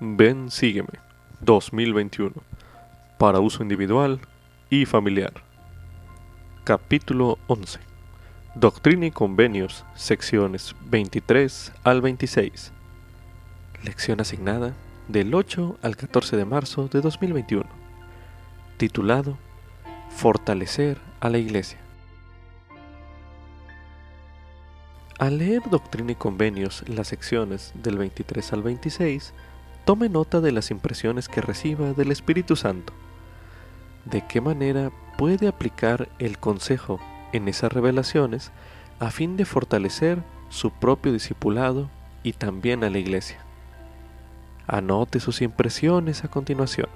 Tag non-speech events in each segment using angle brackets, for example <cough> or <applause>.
Ven, sígueme. 2021. Para uso individual y familiar. Capítulo 11. Doctrina y Convenios, secciones 23 al 26. Lección asignada del 8 al 14 de marzo de 2021. Titulado Fortalecer a la Iglesia. Al leer Doctrina y Convenios, las secciones del 23 al 26, tome nota de las impresiones que reciba del Espíritu Santo. De qué manera puede aplicar el consejo en esas revelaciones a fin de fortalecer su propio discipulado y también a la iglesia. Anote sus impresiones a continuación.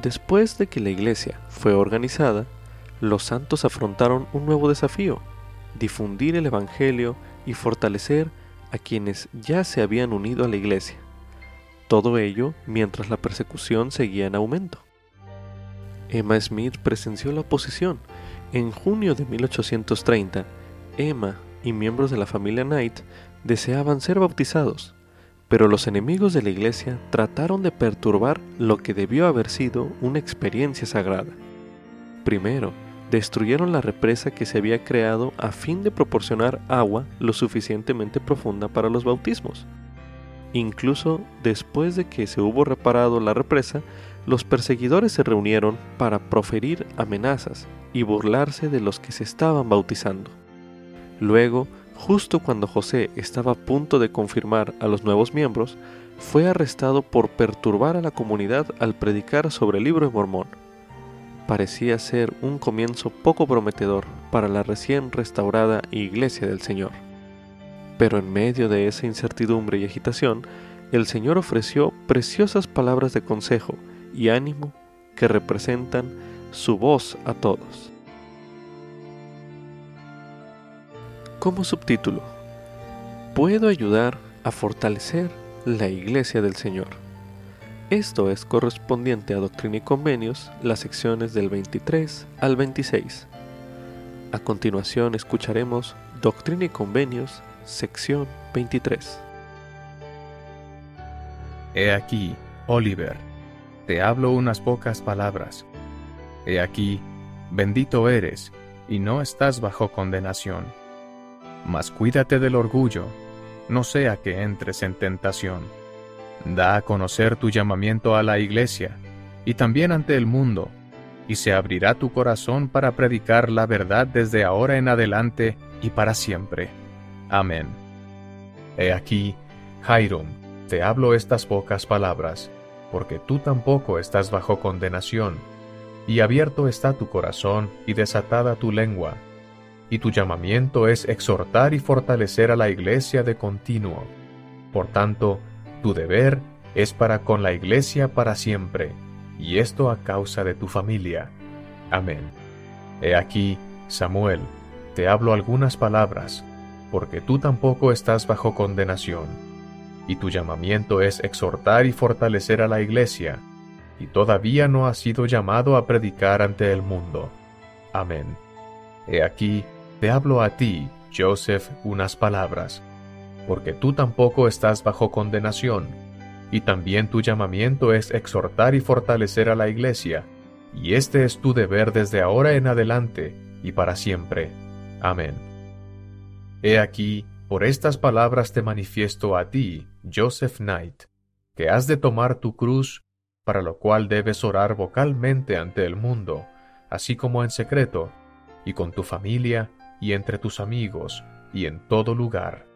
Después de que la iglesia fue organizada, los santos afrontaron un nuevo desafío, difundir el Evangelio y fortalecer a quienes ya se habían unido a la iglesia. Todo ello mientras la persecución seguía en aumento. Emma Smith presenció la oposición. En junio de 1830, Emma y miembros de la familia Knight deseaban ser bautizados, pero los enemigos de la iglesia trataron de perturbar lo que debió haber sido una experiencia sagrada. Primero, destruyeron la represa que se había creado a fin de proporcionar agua lo suficientemente profunda para los bautismos. Incluso después de que se hubo reparado la represa, los perseguidores se reunieron para proferir amenazas y burlarse de los que se estaban bautizando. Luego, justo cuando José estaba a punto de confirmar a los nuevos miembros, fue arrestado por perturbar a la comunidad al predicar sobre el libro de Mormón parecía ser un comienzo poco prometedor para la recién restaurada Iglesia del Señor. Pero en medio de esa incertidumbre y agitación, el Señor ofreció preciosas palabras de consejo y ánimo que representan su voz a todos. Como subtítulo, puedo ayudar a fortalecer la Iglesia del Señor. Esto es correspondiente a Doctrina y Convenios, las secciones del 23 al 26. A continuación escucharemos Doctrina y Convenios, sección 23. He aquí, Oliver, te hablo unas pocas palabras. He aquí, bendito eres, y no estás bajo condenación. Mas cuídate del orgullo, no sea que entres en tentación Da a conocer tu llamamiento a la iglesia y también ante el mundo, y se abrirá tu corazón para predicar la verdad desde ahora en adelante y para siempre. Amén. He aquí, Jairum, te hablo estas pocas palabras, porque tú tampoco estás bajo condenación, y abierto está tu corazón y desatada tu lengua, y tu llamamiento es exhortar y fortalecer a la iglesia de continuo. Por tanto, tu deber es para con la iglesia para siempre, y esto a causa de tu familia. Amén. He aquí, Samuel, te hablo algunas palabras, porque tú tampoco estás bajo condenación, y tu llamamiento es exhortar y fortalecer a la iglesia, y todavía no has sido llamado a predicar ante el mundo. Amén. He aquí, te hablo a ti, Joseph, unas palabras, porque tú tampoco estás bajo condenación, y también tu llamamiento es exhortar y fortalecer a la iglesia, y este es tu deber desde ahora en adelante y para siempre. Amén. He aquí, por estas palabras te manifiesto a ti, Joseph Knight, que has de tomar tu cruz, para lo cual debes orar vocalmente ante el mundo, así como en secreto, y con tu familia, y entre tus amigos, y en todo lugar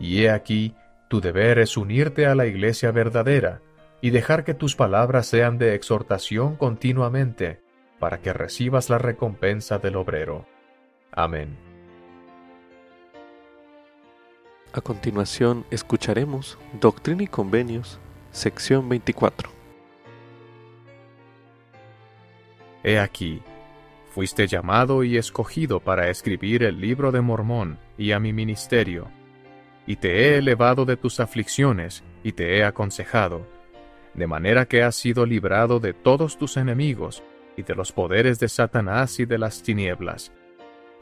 y he aquí, tu deber es unirte a la iglesia verdadera y dejar que tus palabras sean de exhortación continuamente, para que recibas la recompensa del obrero. Amén. A continuación escucharemos Doctrina y Convenios, sección 24. He aquí, fuiste llamado y escogido para escribir el libro de Mormón y a mi ministerio y te he elevado de tus aflicciones, y te he aconsejado, de manera que has sido librado de todos tus enemigos, y de los poderes de Satanás y de las tinieblas.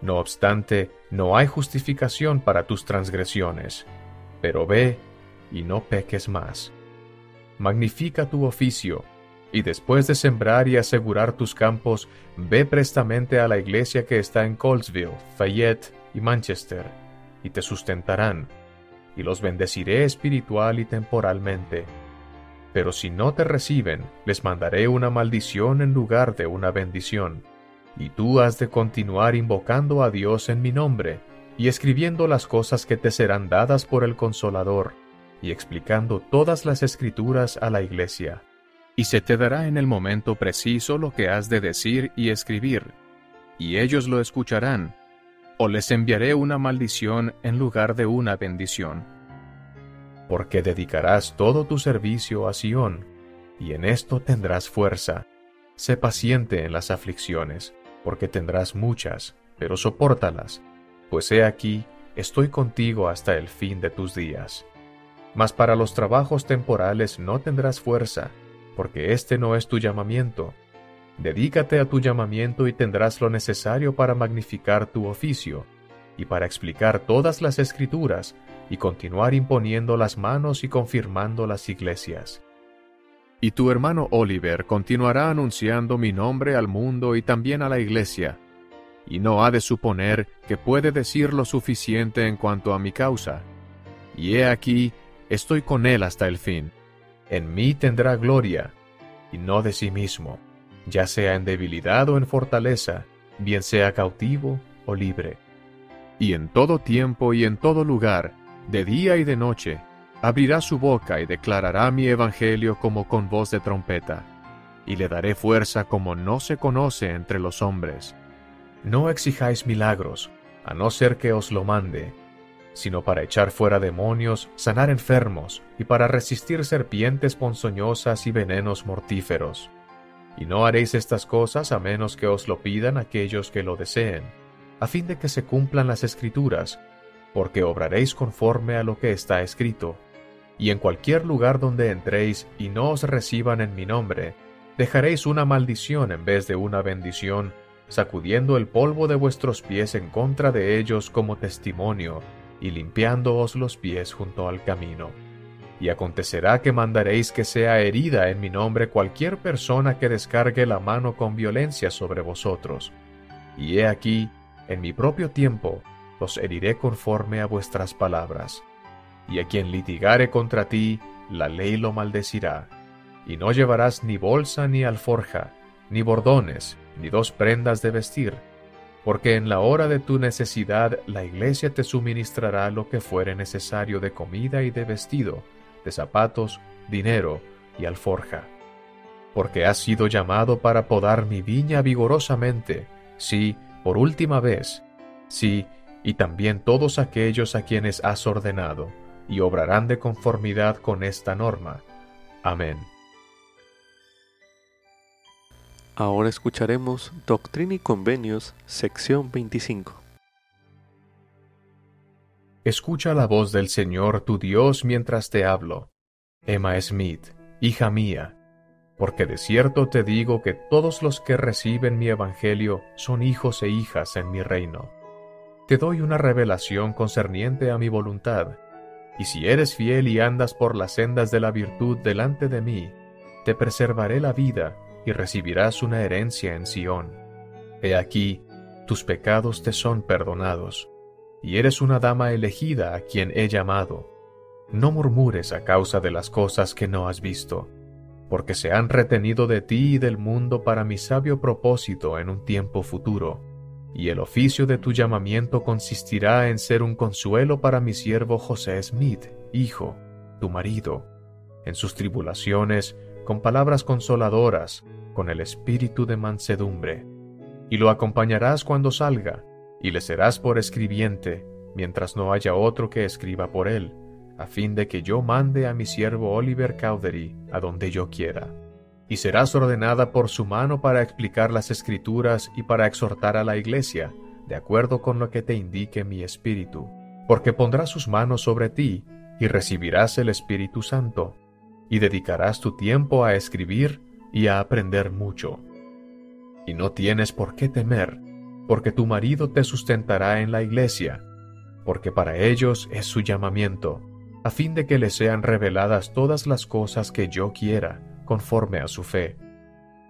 No obstante, no hay justificación para tus transgresiones. Pero ve, y no peques más. Magnifica tu oficio, y después de sembrar y asegurar tus campos, ve prestamente a la iglesia que está en Colesville, Fayette y Manchester, y te sustentarán, y los bendeciré espiritual y temporalmente. Pero si no te reciben, les mandaré una maldición en lugar de una bendición. Y tú has de continuar invocando a Dios en mi nombre, y escribiendo las cosas que te serán dadas por el Consolador, y explicando todas las escrituras a la iglesia. Y se te dará en el momento preciso lo que has de decir y escribir, y ellos lo escucharán, o les enviaré una maldición en lugar de una bendición. Porque dedicarás todo tu servicio a Sión, y en esto tendrás fuerza. Sé paciente en las aflicciones, porque tendrás muchas, pero sopórtalas, pues he aquí, estoy contigo hasta el fin de tus días. Mas para los trabajos temporales no tendrás fuerza, porque este no es tu llamamiento, Dedícate a tu llamamiento y tendrás lo necesario para magnificar tu oficio, y para explicar todas las escrituras, y continuar imponiendo las manos y confirmando las iglesias. Y tu hermano Oliver continuará anunciando mi nombre al mundo y también a la iglesia, y no ha de suponer que puede decir lo suficiente en cuanto a mi causa. Y he aquí, estoy con él hasta el fin. En mí tendrá gloria, y no de sí mismo ya sea en debilidad o en fortaleza, bien sea cautivo o libre. Y en todo tiempo y en todo lugar, de día y de noche, abrirá su boca y declarará mi evangelio como con voz de trompeta, y le daré fuerza como no se conoce entre los hombres. No exijáis milagros, a no ser que os lo mande, sino para echar fuera demonios, sanar enfermos, y para resistir serpientes ponzoñosas y venenos mortíferos y no haréis estas cosas a menos que os lo pidan aquellos que lo deseen, a fin de que se cumplan las escrituras, porque obraréis conforme a lo que está escrito. Y en cualquier lugar donde entréis y no os reciban en mi nombre, dejaréis una maldición en vez de una bendición, sacudiendo el polvo de vuestros pies en contra de ellos como testimonio, y limpiándoos los pies junto al camino. Y acontecerá que mandaréis que sea herida en mi nombre cualquier persona que descargue la mano con violencia sobre vosotros. Y he aquí, en mi propio tiempo, los heriré conforme a vuestras palabras. Y a quien litigare contra ti, la ley lo maldecirá. Y no llevarás ni bolsa ni alforja, ni bordones, ni dos prendas de vestir, porque en la hora de tu necesidad la iglesia te suministrará lo que fuere necesario de comida y de vestido, de zapatos, dinero y alforja. Porque has sido llamado para podar mi viña vigorosamente, sí, por última vez, sí, y también todos aquellos a quienes has ordenado, y obrarán de conformidad con esta norma. Amén. Ahora escucharemos Doctrina y Convenios, sección 25. Escucha la voz del Señor tu Dios mientras te hablo. Emma Smith, hija mía, porque de cierto te digo que todos los que reciben mi Evangelio son hijos e hijas en mi reino. Te doy una revelación concerniente a mi voluntad, y si eres fiel y andas por las sendas de la virtud delante de mí, te preservaré la vida y recibirás una herencia en Sión. He aquí, tus pecados te son perdonados y eres una dama elegida a quien he llamado. No murmures a causa de las cosas que no has visto, porque se han retenido de ti y del mundo para mi sabio propósito en un tiempo futuro, y el oficio de tu llamamiento consistirá en ser un consuelo para mi siervo José Smith, hijo, tu marido, en sus tribulaciones, con palabras consoladoras, con el espíritu de mansedumbre, y lo acompañarás cuando salga, y le serás por escribiente, mientras no haya otro que escriba por él, a fin de que yo mande a mi siervo Oliver Cowdery a donde yo quiera. Y serás ordenada por su mano para explicar las escrituras y para exhortar a la iglesia, de acuerdo con lo que te indique mi espíritu, porque pondrá sus manos sobre ti, y recibirás el Espíritu Santo, y dedicarás tu tiempo a escribir y a aprender mucho. Y no tienes por qué temer, porque tu marido te sustentará en la iglesia, porque para ellos es su llamamiento, a fin de que le sean reveladas todas las cosas que yo quiera, conforme a su fe.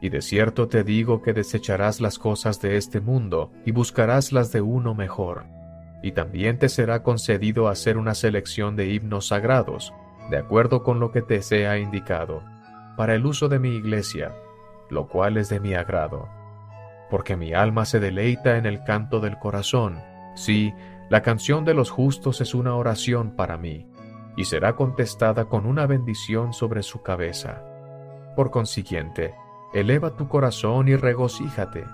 Y de cierto te digo que desecharás las cosas de este mundo y buscarás las de uno mejor. Y también te será concedido hacer una selección de himnos sagrados, de acuerdo con lo que te sea indicado, para el uso de mi iglesia, lo cual es de mi agrado. Porque mi alma se deleita en el canto del corazón, sí, la canción de los justos es una oración para mí, y será contestada con una bendición sobre su cabeza. Por consiguiente, eleva tu corazón y regocíjate,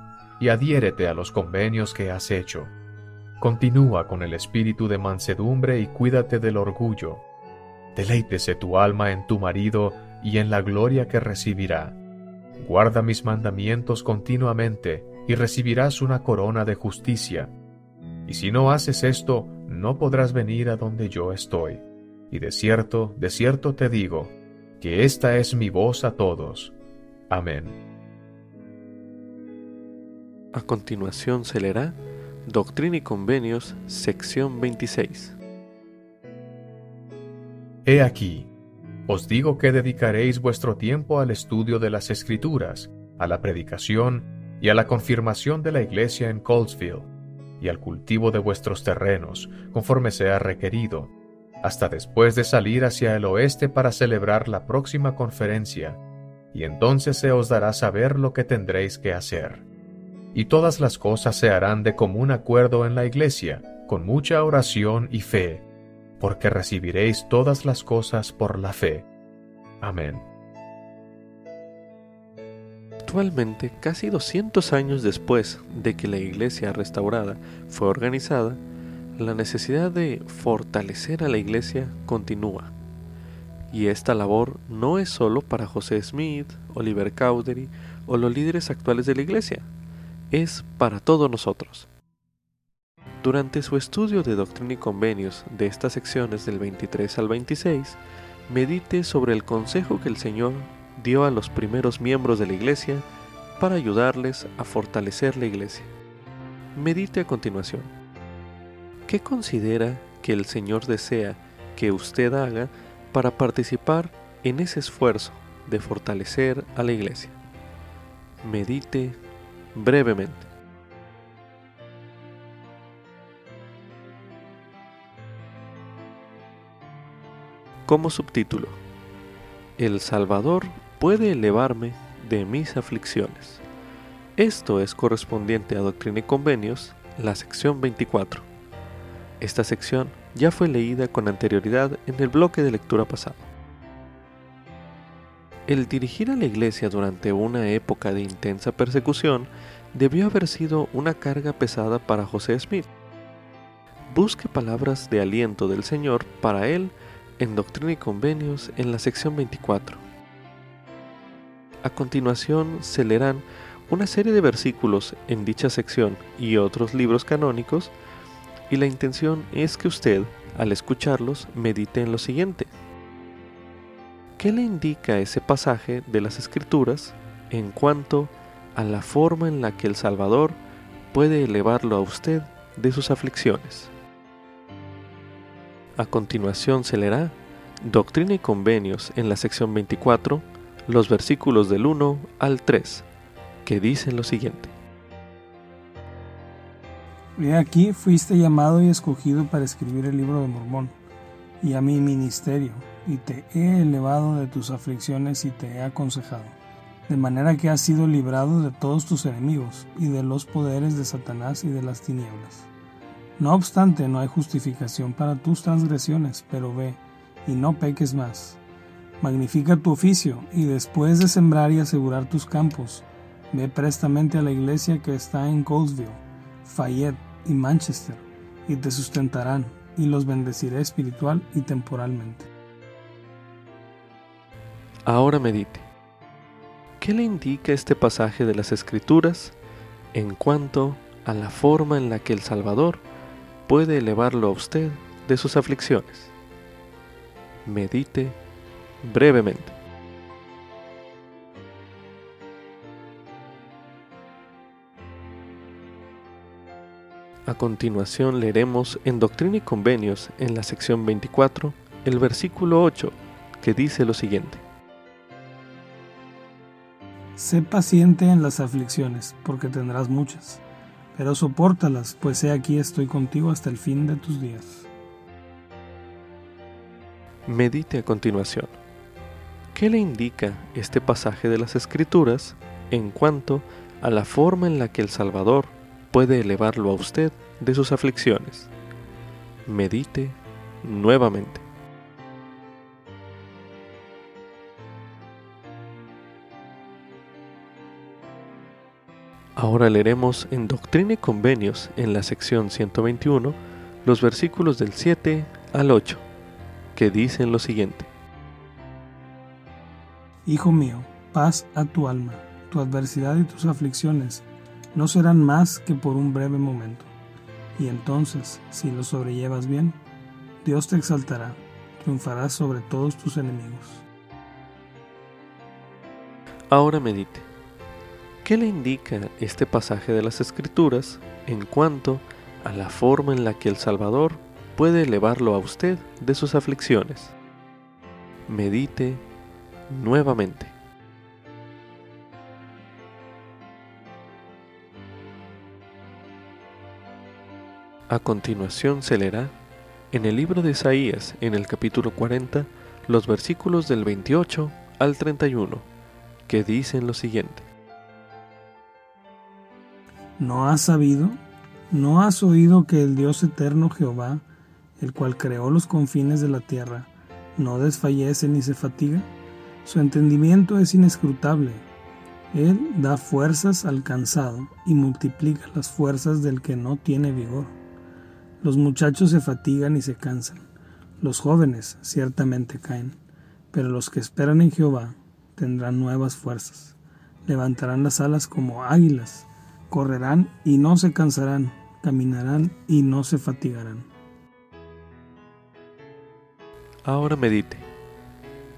y adhiérete a los convenios que has hecho. Continúa con el espíritu de mansedumbre y cuídate del orgullo. Deleítese tu alma en tu marido y en la gloria que recibirá. Guarda mis mandamientos continuamente y recibirás una corona de justicia. Y si no haces esto, no podrás venir a donde yo estoy. Y de cierto, de cierto te digo, que esta es mi voz a todos. Amén. A continuación se leerá Doctrina y Convenios, sección 26. He aquí, os digo que dedicaréis vuestro tiempo al estudio de las Escrituras, a la predicación y a la confirmación de la iglesia en Colesville, y al cultivo de vuestros terrenos, conforme sea requerido, hasta después de salir hacia el oeste para celebrar la próxima conferencia, y entonces se os dará saber lo que tendréis que hacer. Y todas las cosas se harán de común acuerdo en la iglesia, con mucha oración y fe, porque recibiréis todas las cosas por la fe. Amén. Actualmente, casi 200 años después de que la iglesia restaurada fue organizada, la necesidad de fortalecer a la iglesia continúa. Y esta labor no es solo para José Smith, Oliver Cowdery o los líderes actuales de la iglesia, es para todos nosotros. Durante su estudio de Doctrina y Convenios de estas secciones del 23 al 26, medite sobre el consejo que el Señor dio a los primeros miembros de la iglesia para ayudarles a fortalecer la iglesia. Medite a continuación. ¿Qué considera que el Señor desea que usted haga para participar en ese esfuerzo de fortalecer a la iglesia? Medite brevemente. Como subtítulo, El Salvador puede elevarme de mis aflicciones. Esto es correspondiente a Doctrina y Convenios, la sección 24. Esta sección ya fue leída con anterioridad en el bloque de lectura pasado. El dirigir a la iglesia durante una época de intensa persecución debió haber sido una carga pesada para José Smith. Busque palabras de aliento del Señor para él en Doctrina y Convenios en la sección 24. A continuación se leerán una serie de versículos en dicha sección y otros libros canónicos y la intención es que usted, al escucharlos, medite en lo siguiente. ¿Qué le indica ese pasaje de las Escrituras en cuanto a la forma en la que el Salvador puede elevarlo a usted de sus aflicciones? A continuación se leerá Doctrina y Convenios en la sección 24, los versículos del 1 al 3, que dicen lo siguiente. He aquí fuiste llamado y escogido para escribir el libro de Mormón, y a mi ministerio, y te he elevado de tus aflicciones y te he aconsejado, de manera que has sido librado de todos tus enemigos, y de los poderes de Satanás y de las tinieblas no obstante, no hay justificación para tus transgresiones, pero ve, y no peques más. Magnifica tu oficio, y después de sembrar y asegurar tus campos, ve prestamente a la iglesia que está en Colesville, Fayette y Manchester, y te sustentarán, y los bendeciré espiritual y temporalmente. Ahora medite. ¿Qué le indica este pasaje de las Escrituras en cuanto a la forma en la que el Salvador puede elevarlo a usted de sus aflicciones. Medite brevemente. A continuación leeremos en Doctrina y Convenios, en la sección 24, el versículo 8, que dice lo siguiente. Sé paciente en las aflicciones, porque tendrás muchas, pero soportalas, pues he aquí estoy contigo hasta el fin de tus días. Medite a continuación. ¿Qué le indica este pasaje de las Escrituras en cuanto a la forma en la que el Salvador puede elevarlo a usted de sus aflicciones? Medite nuevamente. Ahora leeremos en Doctrina y Convenios, en la sección 121, los versículos del 7 al 8 que dicen lo siguiente. Hijo mío, paz a tu alma, tu adversidad y tus aflicciones no serán más que por un breve momento. Y entonces, si lo sobrellevas bien, Dios te exaltará, triunfarás sobre todos tus enemigos. Ahora medite. ¿Qué le indica este pasaje de las Escrituras en cuanto a la forma en la que el Salvador puede elevarlo a usted de sus aflicciones. Medite nuevamente. A continuación se leerá en el libro de Isaías, en el capítulo 40, los versículos del 28 al 31, que dicen lo siguiente. ¿No has sabido? ¿No has oído que el Dios eterno Jehová el cual creó los confines de la tierra, no desfallece ni se fatiga? Su entendimiento es inescrutable. Él da fuerzas al cansado y multiplica las fuerzas del que no tiene vigor. Los muchachos se fatigan y se cansan, los jóvenes ciertamente caen, pero los que esperan en Jehová tendrán nuevas fuerzas, levantarán las alas como águilas, correrán y no se cansarán, caminarán y no se fatigarán. Ahora medite.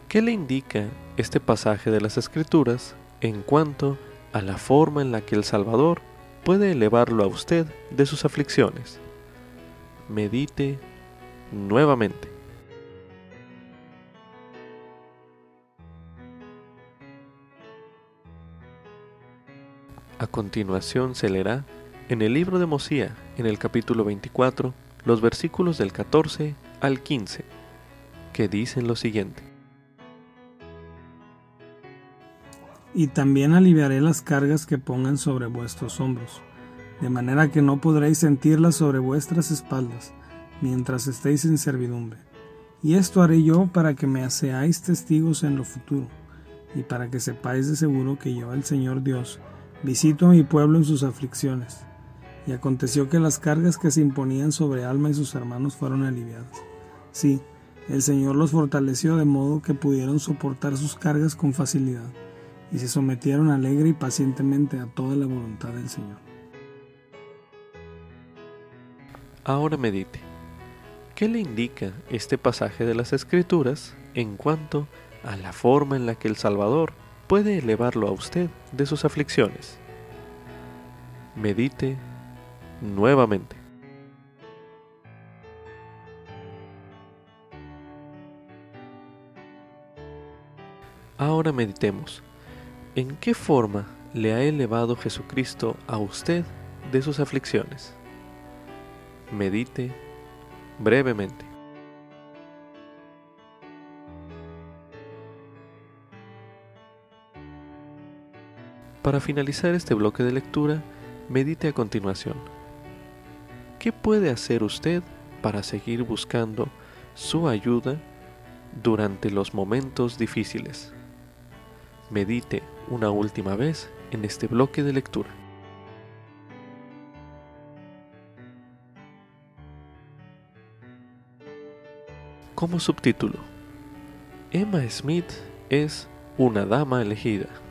¿Qué le indica este pasaje de las Escrituras en cuanto a la forma en la que el Salvador puede elevarlo a usted de sus aflicciones? Medite nuevamente. A continuación se leerá en el libro de Mosía, en el capítulo 24, los versículos del 14 al 15 que dicen lo siguiente. Y también aliviaré las cargas que pongan sobre vuestros hombros, de manera que no podréis sentirlas sobre vuestras espaldas, mientras estéis en servidumbre. Y esto haré yo para que me seáis testigos en lo futuro, y para que sepáis de seguro que yo, el Señor Dios, visito a mi pueblo en sus aflicciones. Y aconteció que las cargas que se imponían sobre Alma y sus hermanos fueron aliviadas. Sí, el Señor los fortaleció de modo que pudieron soportar sus cargas con facilidad y se sometieron alegre y pacientemente a toda la voluntad del Señor. Ahora medite. ¿Qué le indica este pasaje de las Escrituras en cuanto a la forma en la que el Salvador puede elevarlo a usted de sus aflicciones? Medite nuevamente. Ahora meditemos. ¿En qué forma le ha elevado Jesucristo a usted de sus aflicciones? Medite brevemente. Para finalizar este bloque de lectura, medite a continuación. ¿Qué puede hacer usted para seguir buscando su ayuda durante los momentos difíciles? medite una última vez en este bloque de lectura. Como subtítulo, Emma Smith es una dama elegida.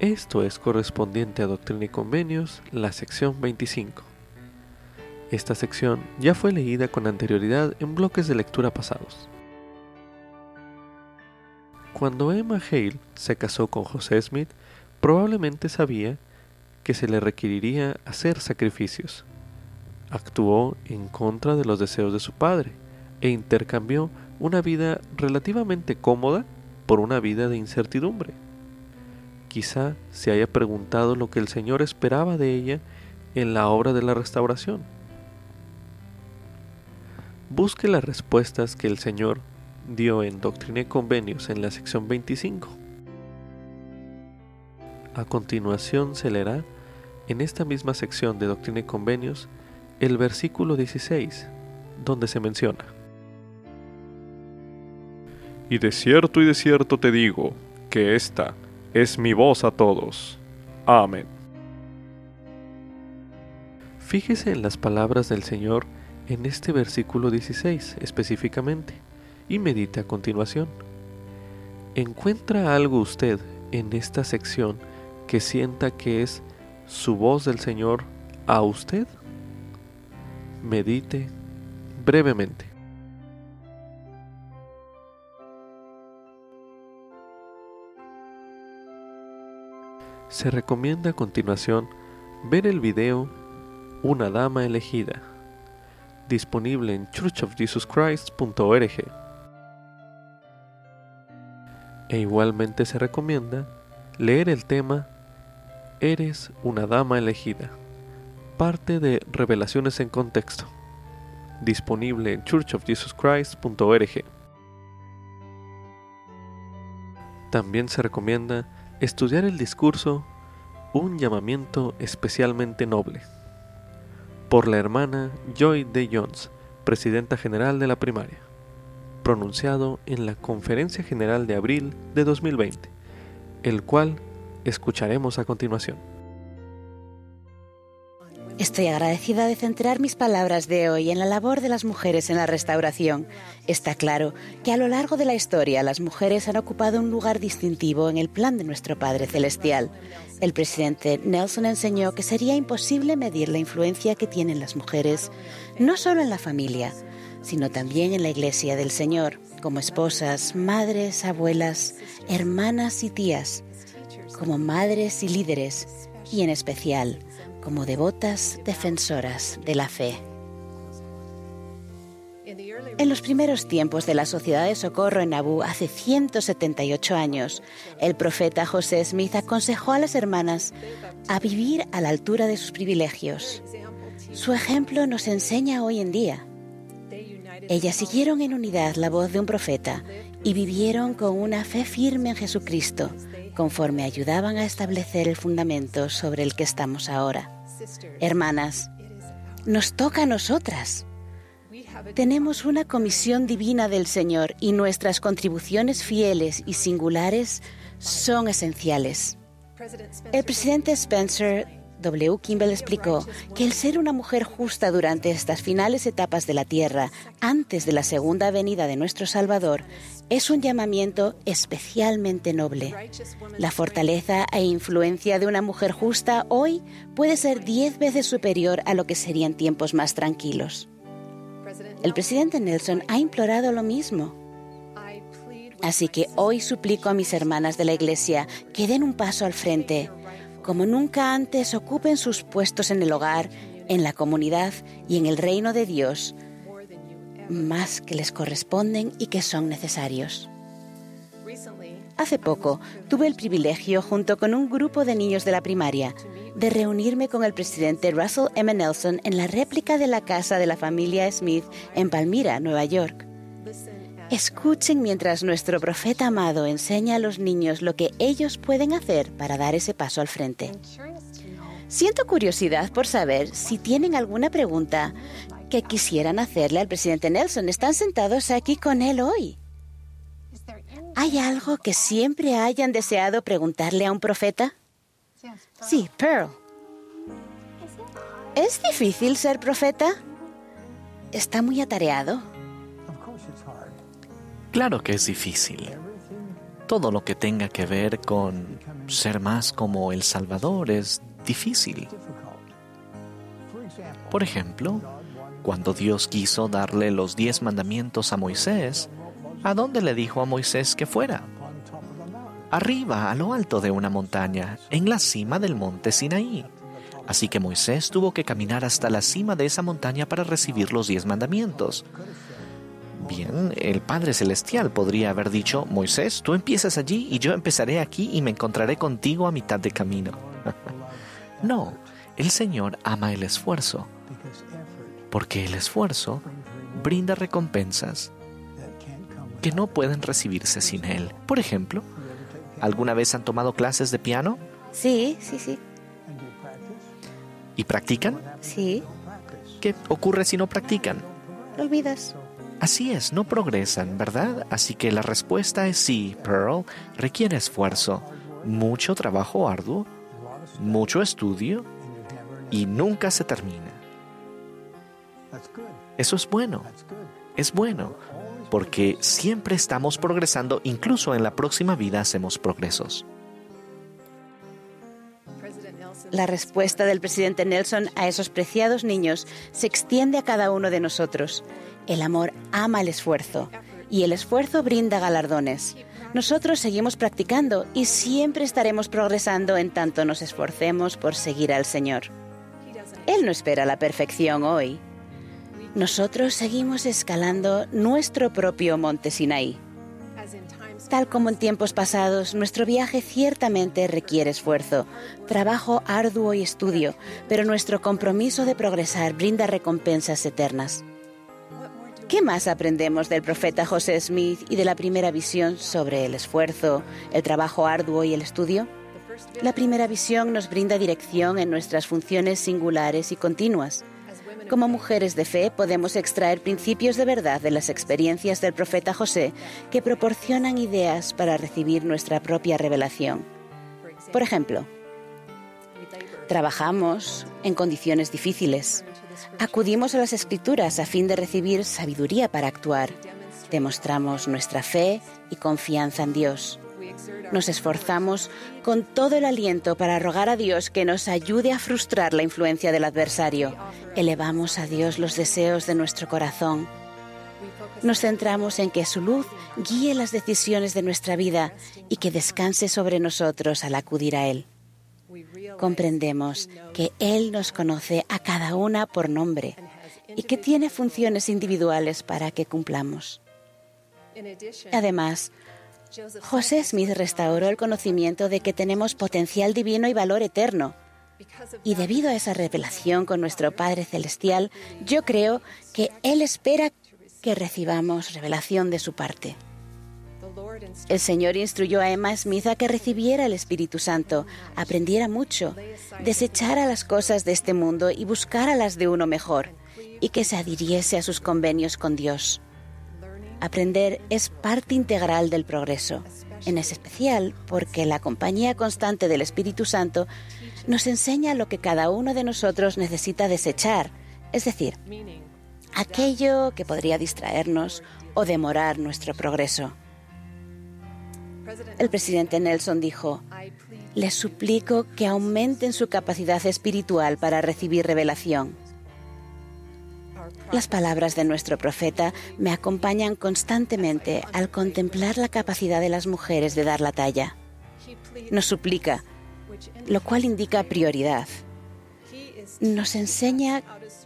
Esto es correspondiente a Doctrina y Convenios, la sección 25. Esta sección ya fue leída con anterioridad en bloques de lectura pasados. Cuando Emma Hale se casó con José Smith, probablemente sabía que se le requeriría hacer sacrificios. Actuó en contra de los deseos de su padre e intercambió una vida relativamente cómoda por una vida de incertidumbre. Quizá se haya preguntado lo que el Señor esperaba de ella en la obra de la restauración. Busque las respuestas que el Señor dio en Doctrina y Convenios en la sección 25. A continuación se leerá en esta misma sección de Doctrina y Convenios el versículo 16, donde se menciona. Y de cierto y de cierto te digo que esta es mi voz a todos. Amén. Fíjese en las palabras del Señor en este versículo 16 específicamente y medite a continuación. ¿Encuentra algo usted en esta sección que sienta que es su voz del Señor a usted? Medite brevemente. Se recomienda a continuación ver el video Una Dama Elegida, disponible en churchofjesuschrist.org. E igualmente se recomienda leer el tema Eres una Dama Elegida, parte de Revelaciones en Contexto, disponible en churchofjesuschrist.org. También se recomienda estudiar el discurso Un llamamiento especialmente noble, por la hermana Joy D. Jones, presidenta general de la primaria, pronunciado en la Conferencia General de abril de 2020, el cual escucharemos a continuación. Estoy agradecida de centrar mis palabras de hoy en la labor de las mujeres en la restauración. Está claro que a lo largo de la historia las mujeres han ocupado un lugar distintivo en el plan de nuestro Padre Celestial. El presidente Nelson enseñó que sería imposible medir la influencia que tienen las mujeres, no solo en la familia, sino también en la Iglesia del Señor, como esposas, madres, abuelas, hermanas y tías, como madres y líderes, y en especial como devotas defensoras de la fe. En los primeros tiempos de la Sociedad de Socorro en Nabú, hace 178 años, el profeta José Smith aconsejó a las hermanas a vivir a la altura de sus privilegios. Su ejemplo nos enseña hoy en día. Ellas siguieron en unidad la voz de un profeta y vivieron con una fe firme en Jesucristo, conforme ayudaban a establecer el fundamento sobre el que estamos ahora. Hermanas, nos toca a nosotras. Tenemos una comisión divina del Señor y nuestras contribuciones fieles y singulares son esenciales. El presidente Spencer W. Kimball explicó que el ser una mujer justa durante estas finales etapas de la tierra, antes de la segunda venida de nuestro Salvador, es un llamamiento especialmente noble. La fortaleza e influencia de una mujer justa hoy puede ser diez veces superior a lo que serían tiempos más tranquilos. El presidente Nelson ha implorado lo mismo. Así que hoy suplico a mis hermanas de la Iglesia que den un paso al frente como nunca antes ocupen sus puestos en el hogar, en la comunidad y en el reino de Dios, más que les corresponden y que son necesarios. Hace poco tuve el privilegio, junto con un grupo de niños de la primaria, de reunirme con el presidente Russell M. Nelson en la réplica de la casa de la familia Smith en Palmira, Nueva York. Escuchen mientras nuestro profeta amado enseña a los niños lo que ellos pueden hacer para dar ese paso al frente. Siento curiosidad por saber si tienen alguna pregunta que quisieran hacerle al presidente Nelson. Están sentados aquí con él hoy. ¿Hay algo que siempre hayan deseado preguntarle a un profeta? Sí, Pearl. ¿Es difícil ser profeta? ¿Está muy atareado? Claro que es difícil. Todo lo que tenga que ver con ser más como el Salvador es difícil. Por ejemplo, cuando Dios quiso darle los diez mandamientos a Moisés, ¿a dónde le dijo a Moisés que fuera? Arriba, a lo alto de una montaña, en la cima del monte Sinaí. Así que Moisés tuvo que caminar hasta la cima de esa montaña para recibir los diez mandamientos. Bien, el Padre Celestial podría haber dicho, Moisés, tú empiezas allí y yo empezaré aquí y me encontraré contigo a mitad de camino. <laughs> no, el Señor ama el esfuerzo, porque el esfuerzo brinda recompensas que no pueden recibirse sin Él. Por ejemplo, ¿alguna vez han tomado clases de piano? Sí, sí, sí. ¿Y practican? Sí. ¿Qué ocurre si no practican? Lo olvidas. Así es, no progresan, ¿verdad? Así que la respuesta es sí, Pearl. Requiere esfuerzo, mucho trabajo arduo, mucho estudio y nunca se termina. Eso es bueno. Es bueno, porque siempre estamos progresando, incluso en la próxima vida hacemos progresos. La respuesta del presidente Nelson a esos preciados niños se extiende a cada uno de nosotros. El amor ama el esfuerzo y el esfuerzo brinda galardones. Nosotros seguimos practicando y siempre estaremos progresando en tanto nos esforcemos por seguir al Señor. Él no espera la perfección hoy. Nosotros seguimos escalando nuestro propio monte Sinaí. Tal como en tiempos pasados, nuestro viaje ciertamente requiere esfuerzo, trabajo arduo y estudio, pero nuestro compromiso de progresar brinda recompensas eternas. ¿Qué más aprendemos del profeta José Smith y de la primera visión sobre el esfuerzo, el trabajo arduo y el estudio? La primera visión nos brinda dirección en nuestras funciones singulares y continuas. Como mujeres de fe podemos extraer principios de verdad de las experiencias del profeta José que proporcionan ideas para recibir nuestra propia revelación. Por ejemplo, trabajamos en condiciones difíciles. Acudimos a las escrituras a fin de recibir sabiduría para actuar. Demostramos nuestra fe y confianza en Dios. Nos esforzamos con todo el aliento para rogar a Dios que nos ayude a frustrar la influencia del adversario. Elevamos a Dios los deseos de nuestro corazón. Nos centramos en que su luz guíe las decisiones de nuestra vida y que descanse sobre nosotros al acudir a Él. Comprendemos que Él nos conoce a cada una por nombre y que tiene funciones individuales para que cumplamos. Además, José Smith restauró el conocimiento de que tenemos potencial divino y valor eterno. Y debido a esa revelación con nuestro Padre Celestial, yo creo que Él espera que recibamos revelación de su parte. El Señor instruyó a Emma Smith a que recibiera el Espíritu Santo, aprendiera mucho, desechara las cosas de este mundo y buscara las de uno mejor, y que se adhiriese a sus convenios con Dios. Aprender es parte integral del progreso, en especial porque la compañía constante del Espíritu Santo nos enseña lo que cada uno de nosotros necesita desechar, es decir, aquello que podría distraernos o demorar nuestro progreso. El presidente Nelson dijo, les suplico que aumenten su capacidad espiritual para recibir revelación. Las palabras de nuestro profeta me acompañan constantemente al contemplar la capacidad de las mujeres de dar la talla. Nos suplica, lo cual indica prioridad. Nos enseña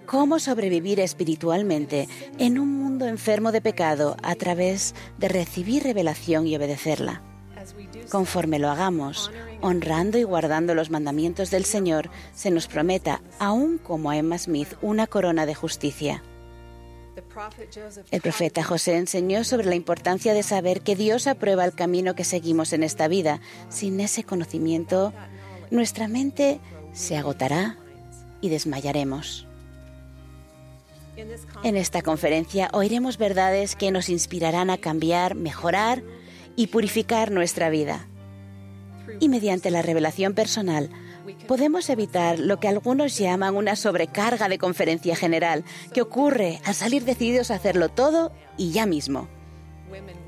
cómo sobrevivir espiritualmente en un mundo enfermo de pecado a través de recibir revelación y obedecerla. Conforme lo hagamos, honrando y guardando los mandamientos del Señor, se nos prometa, aún como a Emma Smith, una corona de justicia. El profeta José enseñó sobre la importancia de saber que Dios aprueba el camino que seguimos en esta vida. Sin ese conocimiento, nuestra mente se agotará y desmayaremos. En esta conferencia oiremos verdades que nos inspirarán a cambiar, mejorar y purificar nuestra vida. Y mediante la revelación personal, podemos evitar lo que algunos llaman una sobrecarga de conferencia general, que ocurre al salir decididos a hacerlo todo y ya mismo.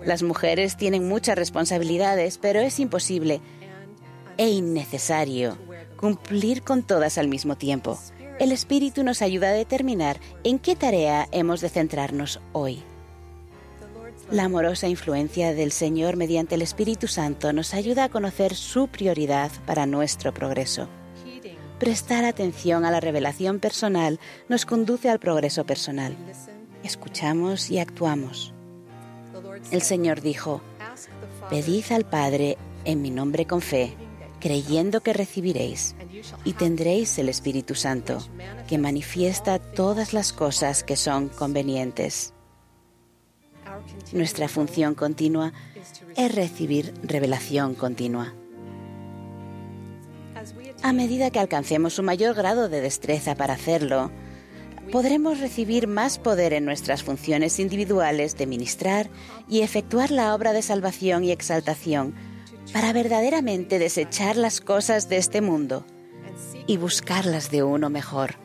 Las mujeres tienen muchas responsabilidades, pero es imposible e innecesario cumplir con todas al mismo tiempo. El Espíritu nos ayuda a determinar en qué tarea hemos de centrarnos hoy. La amorosa influencia del Señor mediante el Espíritu Santo nos ayuda a conocer su prioridad para nuestro progreso. Prestar atención a la revelación personal nos conduce al progreso personal. Escuchamos y actuamos. El Señor dijo, Pedid al Padre en mi nombre con fe, creyendo que recibiréis, y tendréis el Espíritu Santo, que manifiesta todas las cosas que son convenientes. Nuestra función continua es recibir revelación continua. A medida que alcancemos un mayor grado de destreza para hacerlo, podremos recibir más poder en nuestras funciones individuales de ministrar y efectuar la obra de salvación y exaltación para verdaderamente desechar las cosas de este mundo y buscarlas de uno mejor.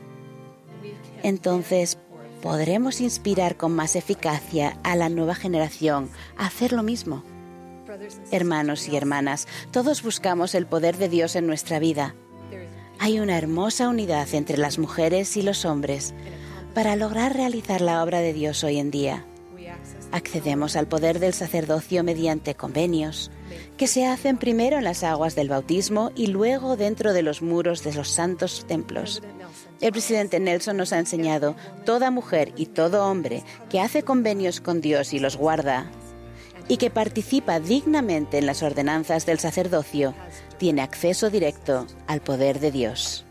Entonces podremos inspirar con más eficacia a la nueva generación a hacer lo mismo. Hermanos y hermanas, todos buscamos el poder de Dios en nuestra vida. Hay una hermosa unidad entre las mujeres y los hombres para lograr realizar la obra de Dios hoy en día. Accedemos al poder del sacerdocio mediante convenios, que se hacen primero en las aguas del bautismo y luego dentro de los muros de los santos templos. El presidente Nelson nos ha enseñado, toda mujer y todo hombre que hace convenios con Dios y los guarda, y que participa dignamente en las ordenanzas del sacerdocio, tiene acceso directo al poder de Dios.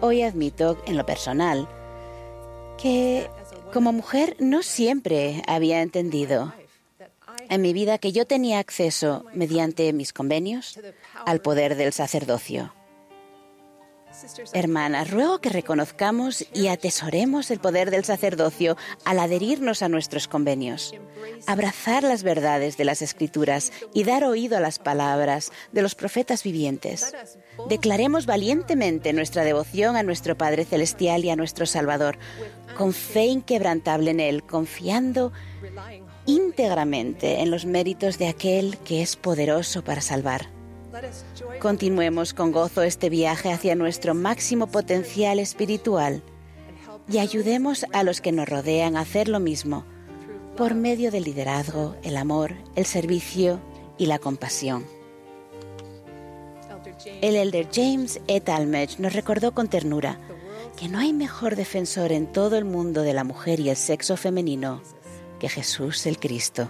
Hoy admito, en lo personal, que como mujer no siempre había entendido en mi vida que yo tenía acceso, mediante mis convenios, al poder del sacerdocio. Hermanas, ruego que reconozcamos y atesoremos el poder del sacerdocio al adherirnos a nuestros convenios, abrazar las verdades de las Escrituras y dar oído a las palabras de los profetas vivientes. Declaremos valientemente nuestra devoción a nuestro Padre Celestial y a nuestro Salvador, con fe inquebrantable en Él, confiando íntegramente en los méritos de aquel que es poderoso para salvar. Continuemos con gozo este viaje hacia nuestro máximo potencial espiritual y ayudemos a los que nos rodean a hacer lo mismo por medio del liderazgo, el amor, el servicio y la compasión. El elder James E. Talmage nos recordó con ternura que no hay mejor defensor en todo el mundo de la mujer y el sexo femenino que Jesús el Cristo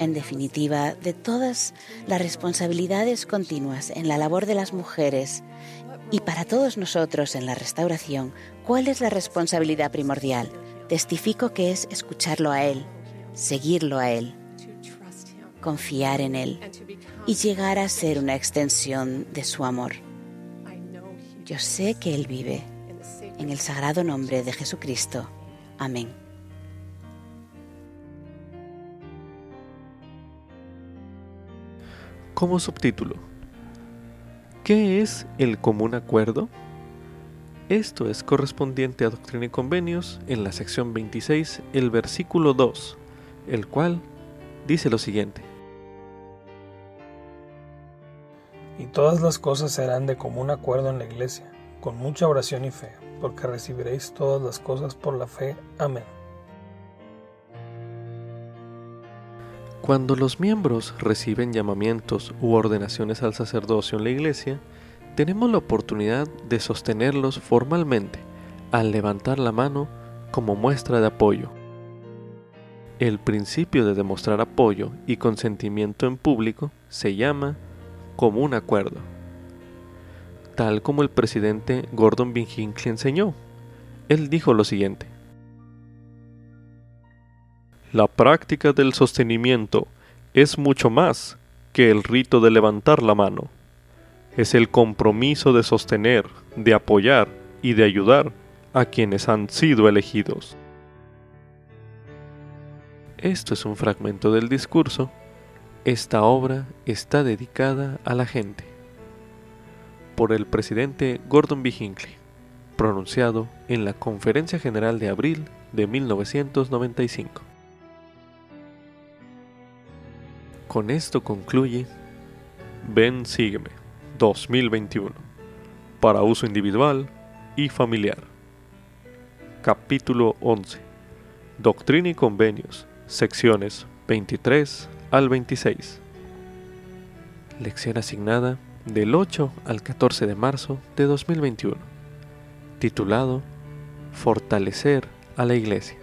en definitiva, de todas las responsabilidades continuas en la labor de las mujeres y para todos nosotros en la restauración, ¿cuál es la responsabilidad primordial? Testifico que es escucharlo a Él, seguirlo a Él, confiar en Él y llegar a ser una extensión de su amor. Yo sé que Él vive. En el sagrado nombre de Jesucristo. Amén. Como subtítulo. ¿Qué es el común acuerdo? Esto es correspondiente a Doctrina y Convenios en la sección 26, el versículo 2, el cual dice lo siguiente. Y todas las cosas serán de común acuerdo en la iglesia, con mucha oración y fe, porque recibiréis todas las cosas por la fe. Amén. Cuando los miembros reciben llamamientos u ordenaciones al sacerdocio en la iglesia, tenemos la oportunidad de sostenerlos formalmente al levantar la mano como muestra de apoyo. El principio de demostrar apoyo y consentimiento en público se llama común acuerdo, tal como el presidente Gordon B. Hinckley enseñó. Él dijo lo siguiente. La práctica del sostenimiento es mucho más que el rito de levantar la mano. Es el compromiso de sostener, de apoyar y de ayudar a quienes han sido elegidos. Esto es un fragmento del discurso. Esta obra está dedicada a la gente. Por el presidente Gordon B. Hinckley, pronunciado en la Conferencia General de abril de 1995. Con esto concluye Ven Sígueme 2021 para uso individual y familiar. Capítulo 11. Doctrina y Convenios, secciones 23 al 26. Lección asignada del 8 al 14 de marzo de 2021. Titulado Fortalecer a la iglesia.